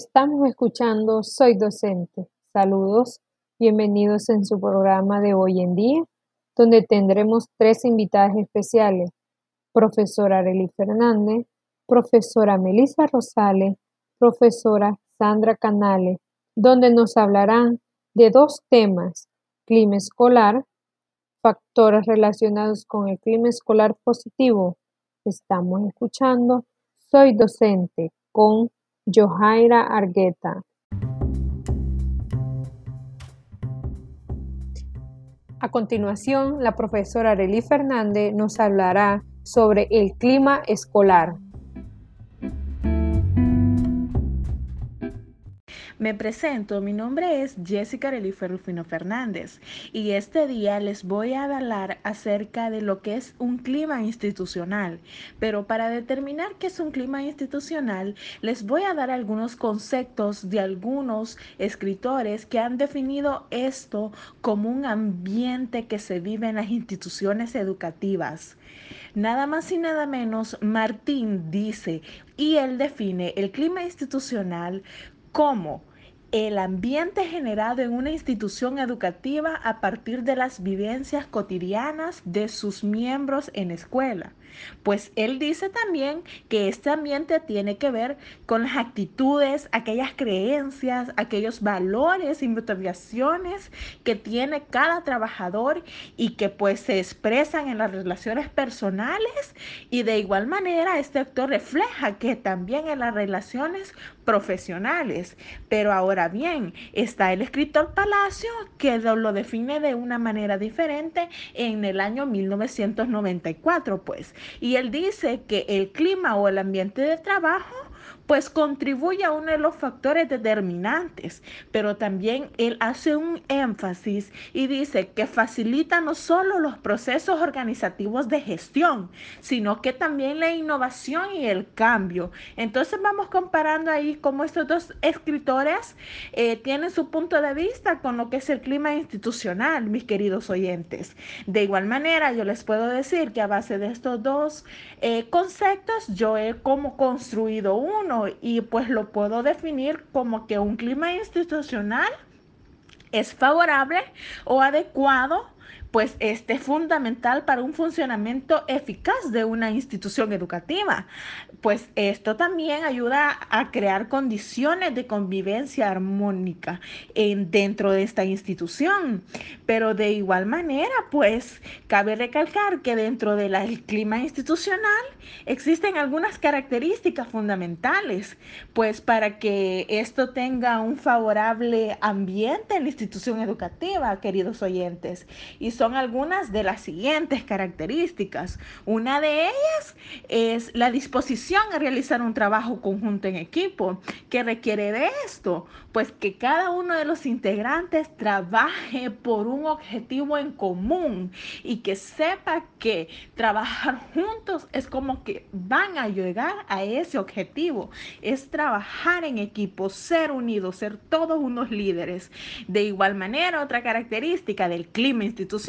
Estamos escuchando Soy Docente. Saludos, bienvenidos en su programa de hoy en día, donde tendremos tres invitadas especiales, profesora Arely Fernández, profesora Melissa Rosales, profesora Sandra Canales, donde nos hablarán de dos temas, clima escolar, factores relacionados con el clima escolar positivo. Estamos escuchando Soy Docente con Johaira Argueta. A continuación, la profesora Arely Fernández nos hablará sobre el clima escolar. Me presento, mi nombre es Jessica Relife Rufino Fernández y este día les voy a hablar acerca de lo que es un clima institucional. Pero para determinar qué es un clima institucional, les voy a dar algunos conceptos de algunos escritores que han definido esto como un ambiente que se vive en las instituciones educativas. Nada más y nada menos, Martín dice, y él define el clima institucional como el ambiente generado en una institución educativa a partir de las vivencias cotidianas de sus miembros en escuela. Pues él dice también que este ambiente tiene que ver con las actitudes, aquellas creencias, aquellos valores y motivaciones que tiene cada trabajador y que pues se expresan en las relaciones personales y de igual manera este actor refleja que también en las relaciones profesionales. Pero ahora bien, está el escritor Palacio que lo define de una manera diferente en el año 1994, pues. Y él dice que el clima o el ambiente de trabajo pues contribuye a uno de los factores determinantes, pero también él hace un énfasis y dice que facilita no solo los procesos organizativos de gestión, sino que también la innovación y el cambio. Entonces vamos comparando ahí cómo estos dos escritores eh, tienen su punto de vista con lo que es el clima institucional, mis queridos oyentes. De igual manera, yo les puedo decir que a base de estos dos eh, conceptos, yo he como construido uno y pues lo puedo definir como que un clima institucional es favorable o adecuado pues este es fundamental para un funcionamiento eficaz de una institución educativa. Pues esto también ayuda a crear condiciones de convivencia armónica en, dentro de esta institución. Pero de igual manera, pues cabe recalcar que dentro del clima institucional existen algunas características fundamentales, pues para que esto tenga un favorable ambiente en la institución educativa, queridos oyentes. Y son algunas de las siguientes características. Una de ellas es la disposición a realizar un trabajo conjunto en equipo. ¿Qué requiere de esto? Pues que cada uno de los integrantes trabaje por un objetivo en común y que sepa que trabajar juntos es como que van a llegar a ese objetivo. Es trabajar en equipo, ser unidos, ser todos unos líderes. De igual manera, otra característica del clima institucional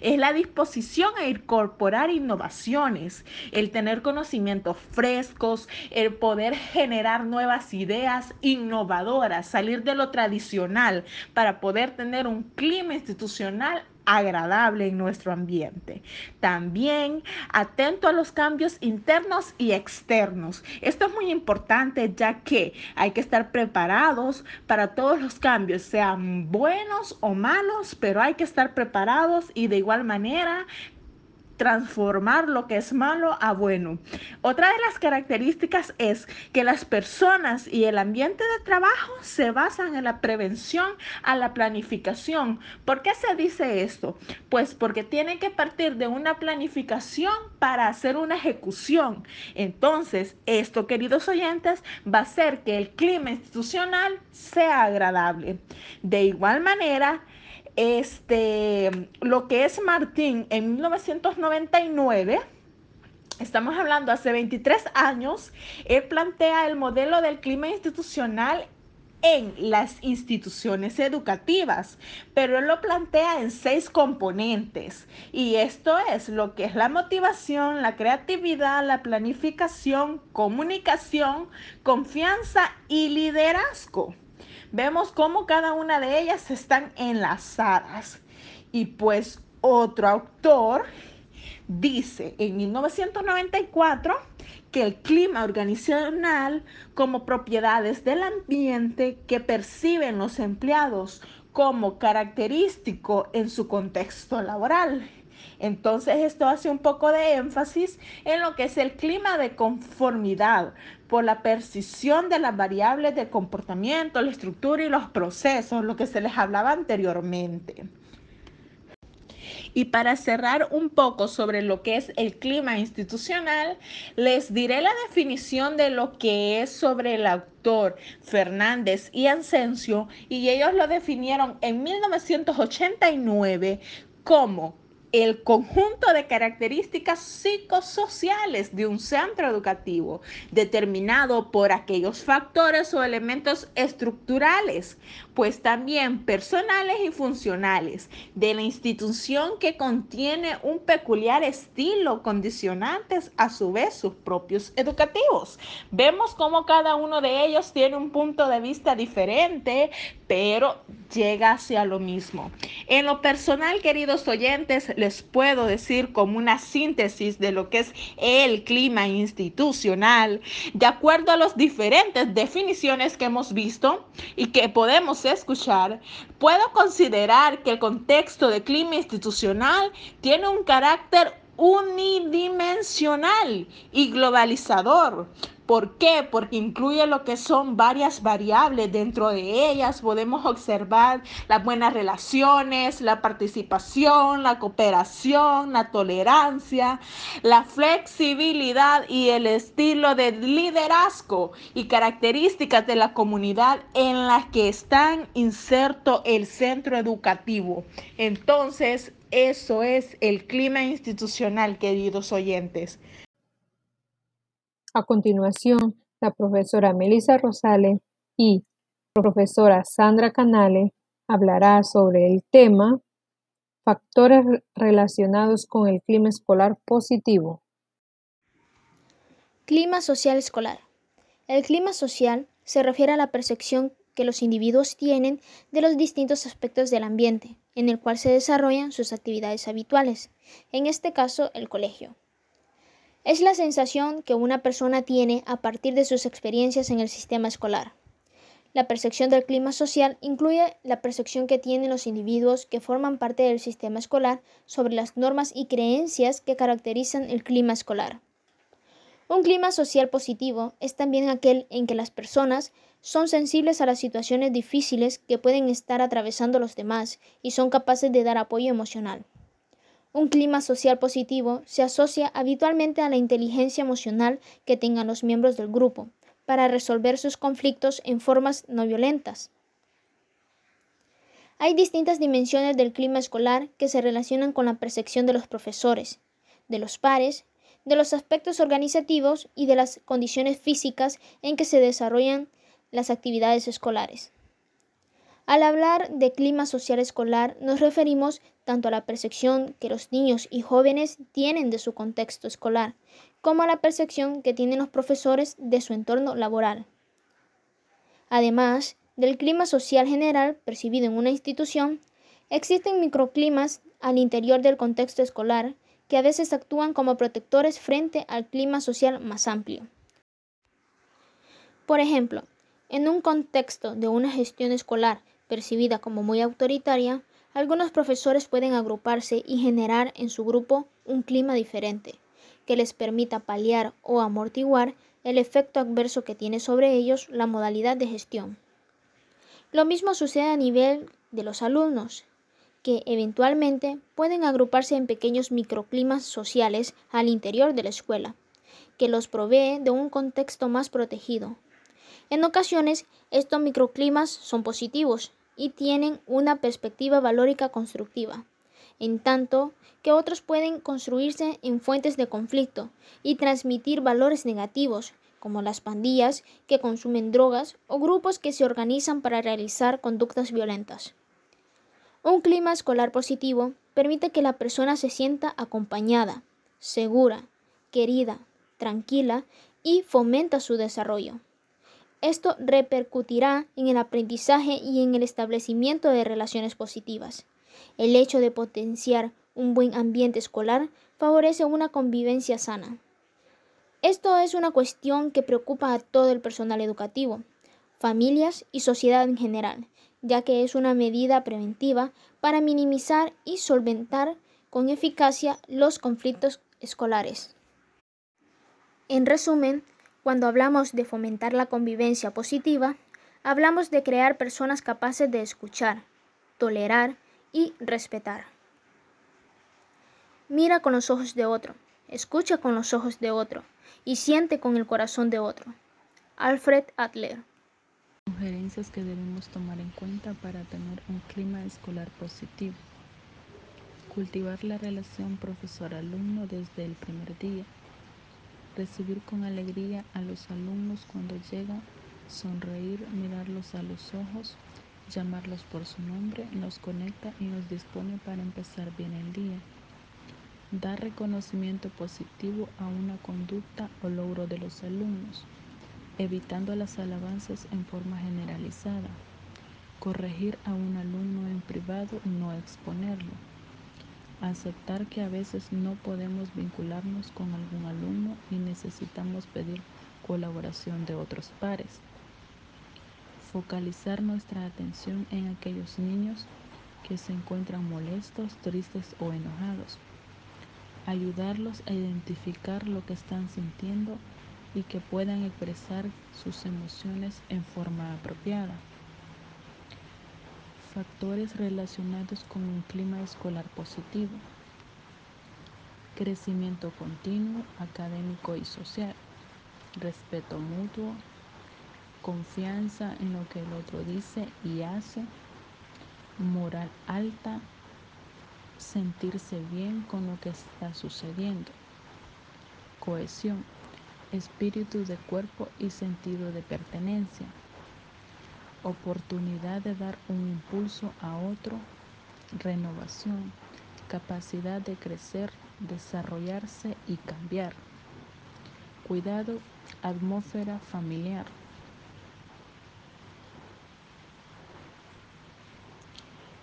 es la disposición a incorporar innovaciones, el tener conocimientos frescos, el poder generar nuevas ideas innovadoras, salir de lo tradicional para poder tener un clima institucional agradable en nuestro ambiente. También atento a los cambios internos y externos. Esto es muy importante ya que hay que estar preparados para todos los cambios, sean buenos o malos, pero hay que estar preparados y de igual manera transformar lo que es malo a bueno. Otra de las características es que las personas y el ambiente de trabajo se basan en la prevención a la planificación. ¿Por qué se dice esto? Pues porque tienen que partir de una planificación para hacer una ejecución. Entonces, esto, queridos oyentes, va a hacer que el clima institucional sea agradable. De igual manera, este, lo que es Martín en 1999, estamos hablando hace 23 años, él plantea el modelo del clima institucional en las instituciones educativas, pero él lo plantea en seis componentes y esto es lo que es la motivación, la creatividad, la planificación, comunicación, confianza y liderazgo. Vemos cómo cada una de ellas están enlazadas y pues otro autor dice en 1994 que el clima organizacional como propiedades del ambiente que perciben los empleados como característico en su contexto laboral. Entonces esto hace un poco de énfasis en lo que es el clima de conformidad por la percepción de las variables de comportamiento, la estructura y los procesos, lo que se les hablaba anteriormente. Y para cerrar un poco sobre lo que es el clima institucional, les diré la definición de lo que es sobre el autor Fernández y Asensio, y ellos lo definieron en 1989 como el conjunto de características psicosociales de un centro educativo, determinado por aquellos factores o elementos estructurales, pues también personales y funcionales, de la institución que contiene un peculiar estilo, condicionantes a su vez sus propios educativos. Vemos cómo cada uno de ellos tiene un punto de vista diferente, pero llega hacia lo mismo. En lo personal, queridos oyentes, les puedo decir como una síntesis de lo que es el clima institucional, de acuerdo a las diferentes definiciones que hemos visto y que podemos escuchar, puedo considerar que el contexto de clima institucional tiene un carácter unidimensional y globalizador, ¿Por qué? Porque incluye lo que son varias variables. Dentro de ellas podemos observar las buenas relaciones, la participación, la cooperación, la tolerancia, la flexibilidad y el estilo de liderazgo y características de la comunidad en las que están inserto el centro educativo. Entonces, eso es el clima institucional, queridos oyentes. A continuación, la profesora Melissa Rosales y profesora Sandra Canale hablará sobre el tema Factores relacionados con el clima escolar positivo. Clima social escolar. El clima social se refiere a la percepción que los individuos tienen de los distintos aspectos del ambiente en el cual se desarrollan sus actividades habituales, en este caso el colegio. Es la sensación que una persona tiene a partir de sus experiencias en el sistema escolar. La percepción del clima social incluye la percepción que tienen los individuos que forman parte del sistema escolar sobre las normas y creencias que caracterizan el clima escolar. Un clima social positivo es también aquel en que las personas son sensibles a las situaciones difíciles que pueden estar atravesando los demás y son capaces de dar apoyo emocional. Un clima social positivo se asocia habitualmente a la inteligencia emocional que tengan los miembros del grupo para resolver sus conflictos en formas no violentas. Hay distintas dimensiones del clima escolar que se relacionan con la percepción de los profesores, de los pares, de los aspectos organizativos y de las condiciones físicas en que se desarrollan las actividades escolares. Al hablar de clima social escolar nos referimos tanto a la percepción que los niños y jóvenes tienen de su contexto escolar, como a la percepción que tienen los profesores de su entorno laboral. Además del clima social general percibido en una institución, existen microclimas al interior del contexto escolar que a veces actúan como protectores frente al clima social más amplio. Por ejemplo, en un contexto de una gestión escolar percibida como muy autoritaria, algunos profesores pueden agruparse y generar en su grupo un clima diferente, que les permita paliar o amortiguar el efecto adverso que tiene sobre ellos la modalidad de gestión. Lo mismo sucede a nivel de los alumnos, que eventualmente pueden agruparse en pequeños microclimas sociales al interior de la escuela, que los provee de un contexto más protegido, en ocasiones, estos microclimas son positivos y tienen una perspectiva valórica constructiva, en tanto que otros pueden construirse en fuentes de conflicto y transmitir valores negativos, como las pandillas que consumen drogas o grupos que se organizan para realizar conductas violentas. Un clima escolar positivo permite que la persona se sienta acompañada, segura, querida, tranquila y fomenta su desarrollo. Esto repercutirá en el aprendizaje y en el establecimiento de relaciones positivas. El hecho de potenciar un buen ambiente escolar favorece una convivencia sana. Esto es una cuestión que preocupa a todo el personal educativo, familias y sociedad en general, ya que es una medida preventiva para minimizar y solventar con eficacia los conflictos escolares. En resumen, cuando hablamos de fomentar la convivencia positiva, hablamos de crear personas capaces de escuchar, tolerar y respetar. Mira con los ojos de otro, escucha con los ojos de otro y siente con el corazón de otro. Alfred Adler. Sugerencias que debemos tomar en cuenta para tener un clima escolar positivo. Cultivar la relación profesor-alumno desde el primer día recibir con alegría a los alumnos cuando llegan, sonreír, mirarlos a los ojos, llamarlos por su nombre, nos conecta y nos dispone para empezar bien el día. Dar reconocimiento positivo a una conducta o logro de los alumnos, evitando las alabanzas en forma generalizada. Corregir a un alumno en privado, no exponerlo Aceptar que a veces no podemos vincularnos con algún alumno y necesitamos pedir colaboración de otros pares. Focalizar nuestra atención en aquellos niños que se encuentran molestos, tristes o enojados. Ayudarlos a identificar lo que están sintiendo y que puedan expresar sus emociones en forma apropiada factores relacionados con un clima escolar positivo, crecimiento continuo, académico y social, respeto mutuo, confianza en lo que el otro dice y hace, moral alta, sentirse bien con lo que está sucediendo, cohesión, espíritu de cuerpo y sentido de pertenencia oportunidad de dar un impulso a otro, renovación, capacidad de crecer, desarrollarse y cambiar. Cuidado, atmósfera familiar.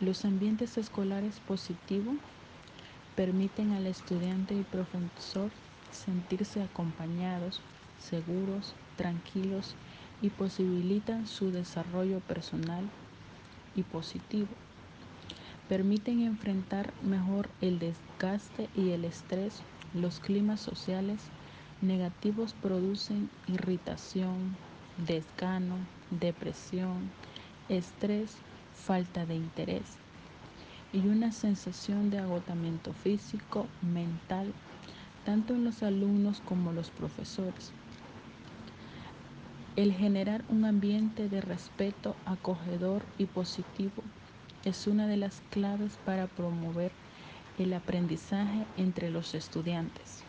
Los ambientes escolares positivos permiten al estudiante y profesor sentirse acompañados, seguros, tranquilos y posibilitan su desarrollo personal y positivo. Permiten enfrentar mejor el desgaste y el estrés. Los climas sociales negativos producen irritación, desgano, depresión, estrés, falta de interés y una sensación de agotamiento físico, mental, tanto en los alumnos como los profesores. El generar un ambiente de respeto acogedor y positivo es una de las claves para promover el aprendizaje entre los estudiantes.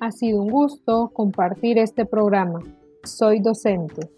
Ha sido un gusto compartir este programa. Soy docente.